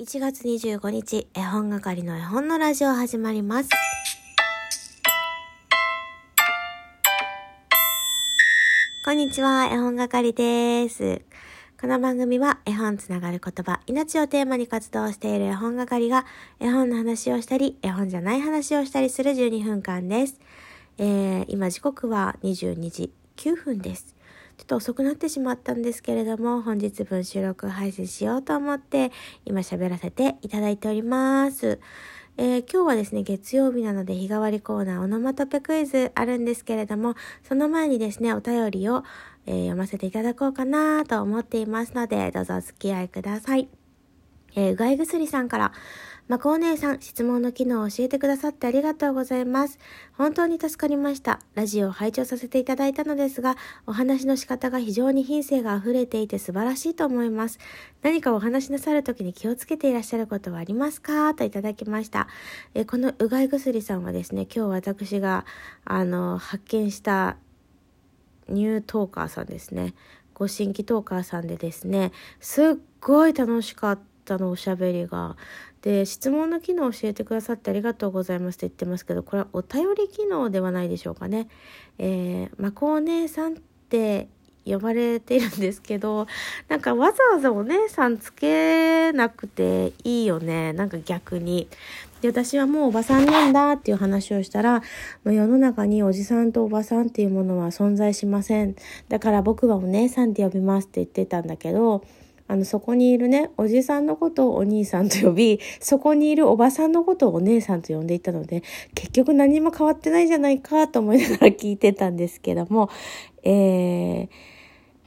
1月25日、絵本係の絵本のラジオ始まります。こんにちは、絵本係です。この番組は絵本つながる言葉、命をテーマに活動している絵本係が絵本の話をしたり、絵本じゃない話をしたりする12分間です。えー、今時刻は22時9分です。ちょっと遅くなってしまったんですけれども、本日分収録配信しようと思って、今喋らせていただいております。えー、今日はですね、月曜日なので日替わりコーナーオノマトペクイズあるんですけれども、その前にですね、お便りを、えー、読ませていただこうかなと思っていますので、どうぞお付き合いください。えー、うがい薬さんから、まこお姉さん、質問の機能を教えてくださってありがとうございます。本当に助かりました。ラジオを拝聴させていただいたのですが、お話の仕方が非常に品性が溢れていて素晴らしいと思います。何かお話しなさるときに気をつけていらっしゃることはありますか？といただきました。えこのうがい薬さんはですね、今日私が、あの、発見したニュートーカーさんですね。ご新規トーカーさんでですね、すっごい楽しかったの、おしゃべりが。で質問の機能を教えてくださってありがとうございますって言ってますけどこれはお便り機能ではないでしょうかね。えー、まこお姉さんって呼ばれてるんですけど なんかわざわざお姉さんつけなくていいよねなんか逆に。で私はもうおばさんなんだっていう話をしたら、ま、世の中におじさんとおばさんっていうものは存在しませんだから僕はお姉さんって呼びますって言ってたんだけどあの、そこにいるね、おじさんのことをお兄さんと呼び、そこにいるおばさんのことをお姉さんと呼んでいたので、結局何も変わってないじゃないかと思いながら聞いてたんですけども、えー、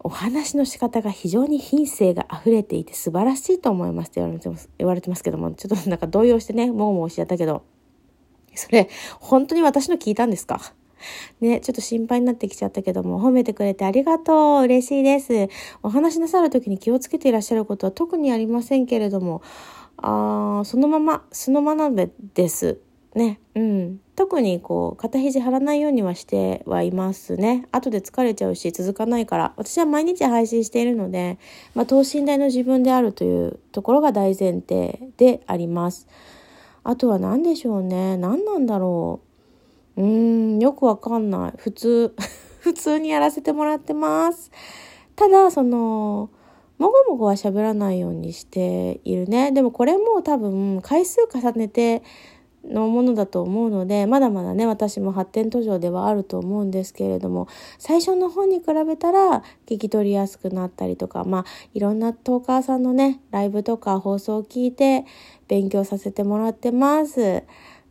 お話の仕方が非常に品性が溢れていて素晴らしいと思いますって言われてます言われてますけども、ちょっとなんか動揺してね、もうもうしちゃったけど、それ、本当に私の聞いたんですか？ね、ちょっと心配になってきちゃったけども、褒めてくれてありがとう。嬉しいです。お話しなさる時に気をつけていらっしゃることは特にありませんけれども、あそのまま、そのままです。ね、うん。特にこう、肩肘張らないようにはしてはいますね。後で疲れちゃうし、続かないから。私は毎日配信しているので、まあ、等身大の自分であるというところが大前提であります。あとは何でしょうね。何なんだろう。うーん、よくわかんない。普通、普通にやらせてもらってます。ただ、その、もごもごは喋らないようにしているね。でもこれも多分回数重ねてのものだと思うので、まだまだね、私も発展途上ではあると思うんですけれども、最初の方に比べたら聞き取りやすくなったりとか、まあ、いろんなトーカーさんのね、ライブとか放送を聞いて勉強させてもらってます。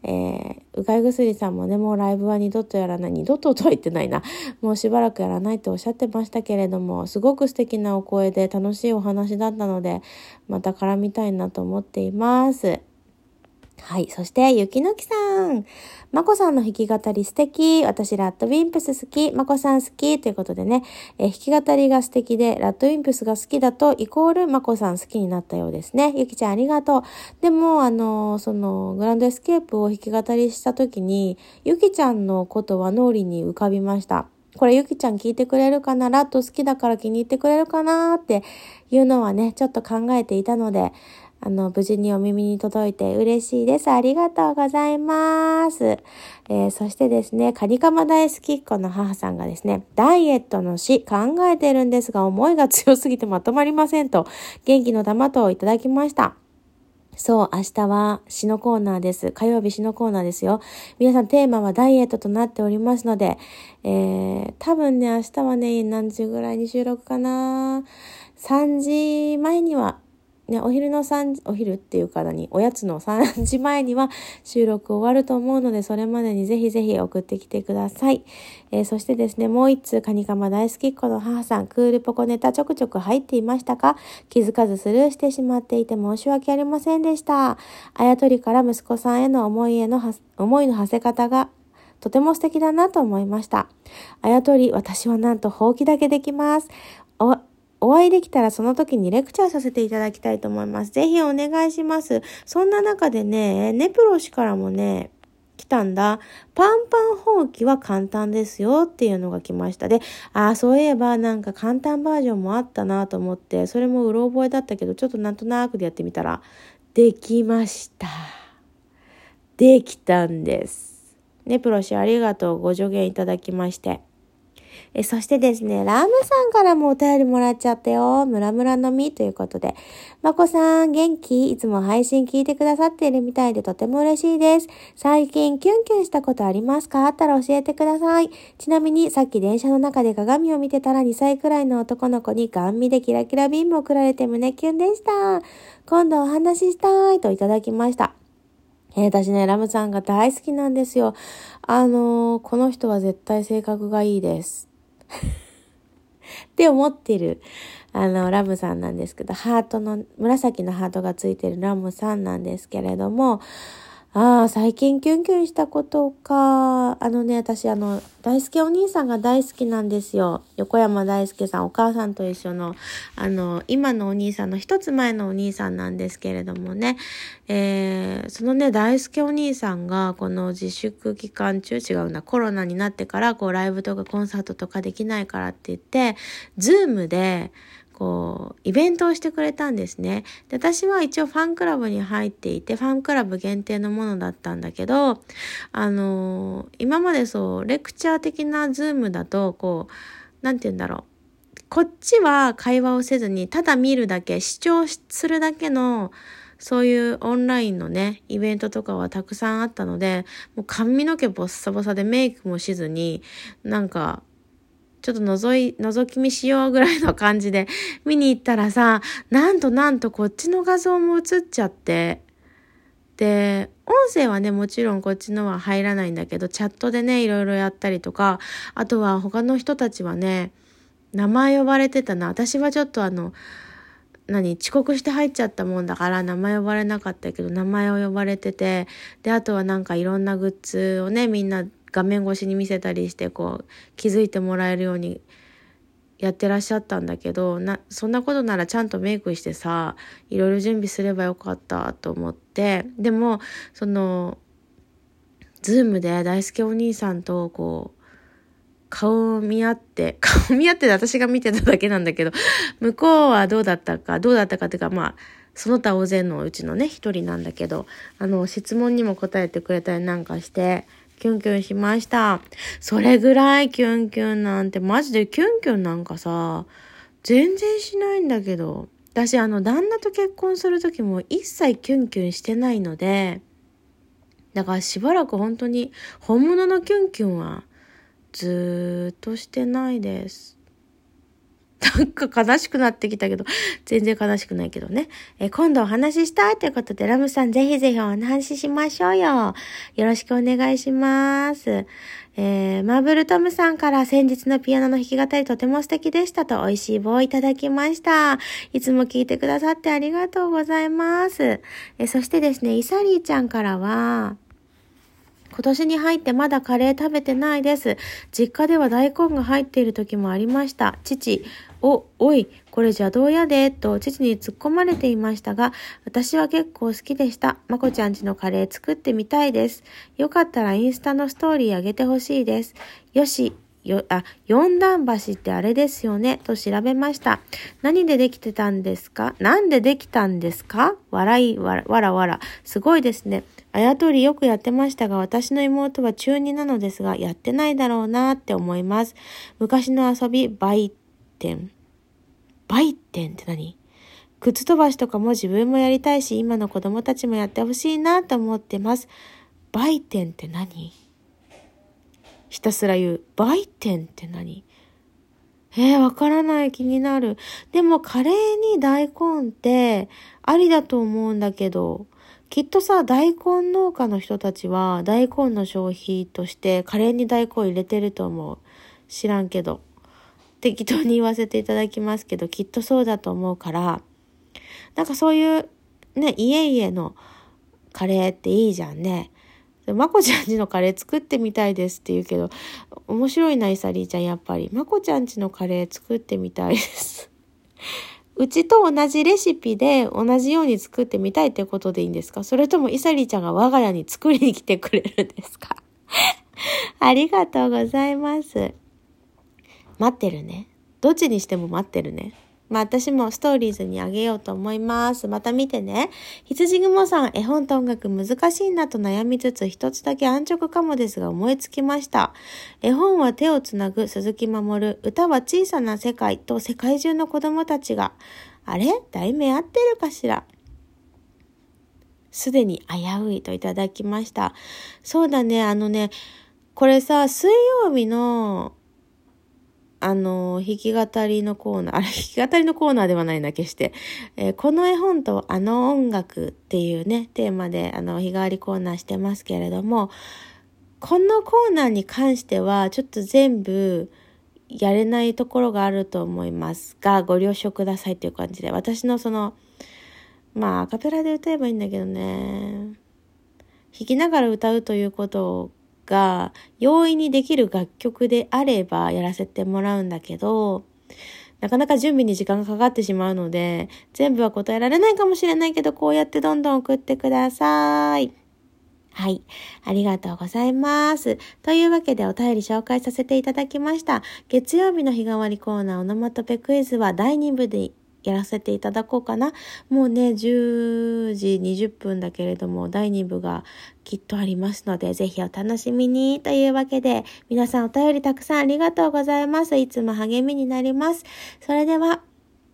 えー、うがい薬さんもね、もうライブは二度とやらない、二度ととは言ってないな。もうしばらくやらないっておっしゃってましたけれども、すごく素敵なお声で楽しいお話だったので、また絡みたいなと思っています。はい。そして、ゆきのきさん。まこさんの弾き語り素敵。私、ラッドウィンプス好き。まこさん好き。ということでね、え弾き語りが素敵で、ラッドウィンプスが好きだと、イコールまこさん好きになったようですね。ゆきちゃんありがとう。でも、あの、その、グランドエスケープを弾き語りした時に、ゆきちゃんのことは脳裏に浮かびました。これゆきちゃん聞いてくれるかな？ラット好きだから気に入ってくれるかな？っていうのはね、ちょっと考えていたので、あの、無事にお耳に届いて嬉しいです。ありがとうございます。えー、そしてですね、カニカマ大好きっ子の母さんがですね、ダイエットの死考えてるんですが、思いが強すぎてまとまりませんと、元気の玉といただきました。そう、明日は詩のコーナーです。火曜日詩のコーナーですよ。皆さんテーマはダイエットとなっておりますので、えー、多分ね、明日はね、何時ぐらいに収録かな ?3 時前にはね、お昼の3お昼っていうか何、おやつの3時前には収録終わると思うので、それまでにぜひぜひ送ってきてください。えー、そしてですね、もう一通、カニカマ大好きっ子の母さん、クールポコネタちょくちょく入っていましたか？気づかずスルーしてしまっていて申し訳ありませんでした。あやとりから息子さんへの思いへの、思いの馳せ方がとても素敵だなと思いました。あやとり、私はなんとほうきだけできます。おお会いできたらその時にレクチャーさせていただきたいと思います。ぜひお願いします。そんな中でね、ネプロ氏からもね、来たんだ。パンパンほうきは簡単ですよっていうのが来ました。で、ああ、そういえばなんか簡単バージョンもあったなと思って、それもうろ覚えだったけど、ちょっとなんとなくでやってみたら、できました。できたんです。ね、プロシありがとう。ご助言いただきまして。え、そしてですね、ラムさんからもお便りもらっちゃったよ。ムラムラのみということで。まこさん、元気？いつも配信聞いてくださっているみたいでとても嬉しいです。最近キュンキュンしたことありますか？あったら教えてください。ちなみに、さっき電車の中で鏡を見てたら2歳くらいの男の子にガン見でキラキラビームを送られて胸キュンでした。今度お話ししたいといただきました。えー、私ね、ラムさんが大好きなんですよ。あのー、この人は絶対性格がいいです。って思ってる、あの、ラムさんなんですけど、ハートの、紫のハートがついてるラムさんなんですけれども、ああ、最近キュンキュンしたことか。あのね、私、あの、大輔お兄さんが大好きなんですよ。横山大輔さん、お母さんと一緒の、あの、今のお兄さんの一つ前のお兄さんなんですけれどもね、えー、そのね、大輔お兄さんが、この自粛期間中、違うな、コロナになってから、こう、ライブとかコンサートとかできないからって言って、ズームで、こう、イベントをしてくれたんですね。で、私は一応ファンクラブに入っていて、ファンクラブ限定のものだったんだけど、あの今までそう、レクチャー的なズームだと、こう、なんて言うんだろう。こっちは会話をせずに、ただ見るだけ、視聴するだけの、そういうオンラインのね、イベントとかはたくさんあったので、もう髪の毛ボッサボサでメイクもしずに、なんか、ちょっと覗い、覗き見しようぐらいの感じで 見に行ったらさ、なんとなんとこっちの画像も映っちゃって、で、音声はね、もちろんこっちのは入らないんだけど、チャットでね、いろいろやったりとか、あとは他の人たちはね、名前呼ばれてたな。私はちょっとあの、何遅刻して入っちゃったもんだから名前呼ばれなかったけど名前を呼ばれててであとはなんかいろんなグッズをねみんな画面越しに見せたりしてこう気づいてもらえるようにやってらっしゃったんだけどなそんなことならちゃんとメイクしてさいろいろ準備すればよかったと思ってでもそのズームで大輔お兄さんとこう顔を見合って、顔見合って私が見てただけなんだけど、向こうはどうだったか、どうだったかっていうか、まあ、その他大勢のうちのね、一人なんだけど、あの、質問にも答えてくれたりなんかして、キュンキュンしました。それぐらいキュンキュンなんて、マジでキュンキュンなんかさ、全然しないんだけど。私、あの、旦那と結婚する時も一切キュンキュンしてないので、だからしばらく本当に本物のキュンキュンはずーっとしてないです。なんか悲しくなってきたけど、全然悲しくないけどね。え今度お話ししたいということで、ラムさんぜひぜひお話ししましょうよ。よろしくお願いします。えー、マーブルトムさんから先日のピアノの弾き語りとても素敵でしたと美味しい棒をいただきました。いつも聞いてくださってありがとうございます。えそしてですね、イサリーちゃんからは、今年に入ってまだカレー食べてないです。実家では大根が入っている時もありました。父、お、おい、これ邪道やで、と父に突っ込まれていましたが、私は結構好きでした。まこちゃんちのカレー作ってみたいです。よかったらインスタのストーリーあげてほしいです。よし、よ、あ、四段橋ってあれですよね、と調べました。何でできてたんですか？なんでできたんですか？笑い、わ、わらわら。すごいですね。あやとりよくやってましたが、私の妹は中2なのですが、やってないだろうなって思います。昔の遊び、売店。売店って何？靴飛ばしとかも自分もやりたいし、今の子供たちもやってほしいなと思ってます。売店って何？ひたすら言う。売店って何？えー、わからない気になる。でもカレーに大根ってありだと思うんだけど、きっとさ、大根農家の人たちは大根の消費としてカレーに大根入れてると思う。知らんけど。適当に言わせていただきますけど、きっとそうだと思うから、なんかそういうね、家々のカレーっていいじゃんね。まこちゃんちのカレー作ってみたいですって言うけど、面白いな、イサリーちゃん、やっぱり。まこちゃんちのカレー作ってみたいです。うちと同じレシピで同じように作ってみたいってことでいいんですか？それともイサリーちゃんが我が家に作りに来てくれるんですか？ありがとうございます。待ってるね。どっちにしても待ってるね。まあ私もストーリーズにあげようと思います。また見てね。羊雲さん、絵本と音楽難しいなと悩みつつ、一つだけ安直かもですが思いつきました。絵本は手をつなぐ鈴木守、歌は小さな世界と世界中の子供たちが、あれ？題名合ってるかしら？すでに危ういといただきました。そうだね、あのね、これさ、水曜日のあの、弾き語りのコーナー、あれ、弾き語りのコーナーではないな、決して。えー、この絵本とあの音楽っていうね、テーマで、あの、日替わりコーナーしてますけれども、このコーナーに関しては、ちょっと全部、やれないところがあると思いますが、ご了承くださいという感じで、私のその、まあ、アカペラで歌えばいいんだけどね、弾きながら歌うということをが容易にできる楽曲であればやらせてもらうんだけど、なかなか準備に時間がかかってしまうので、全部は答えられないかもしれないけど、こうやってどんどん送ってください。はい。ありがとうございます。というわけでお便り紹介させていただきました。月曜日の日替わりコーナーオノマトペクイズは第2部でやらせていただこうかな。もうね、10時20分だけれども、第2部がきっとありますので、ぜひお楽しみに。というわけで、皆さんお便りたくさんありがとうございます。いつも励みになります。それでは、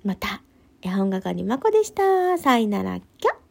また、絵本係まこでした。さいなら、きょ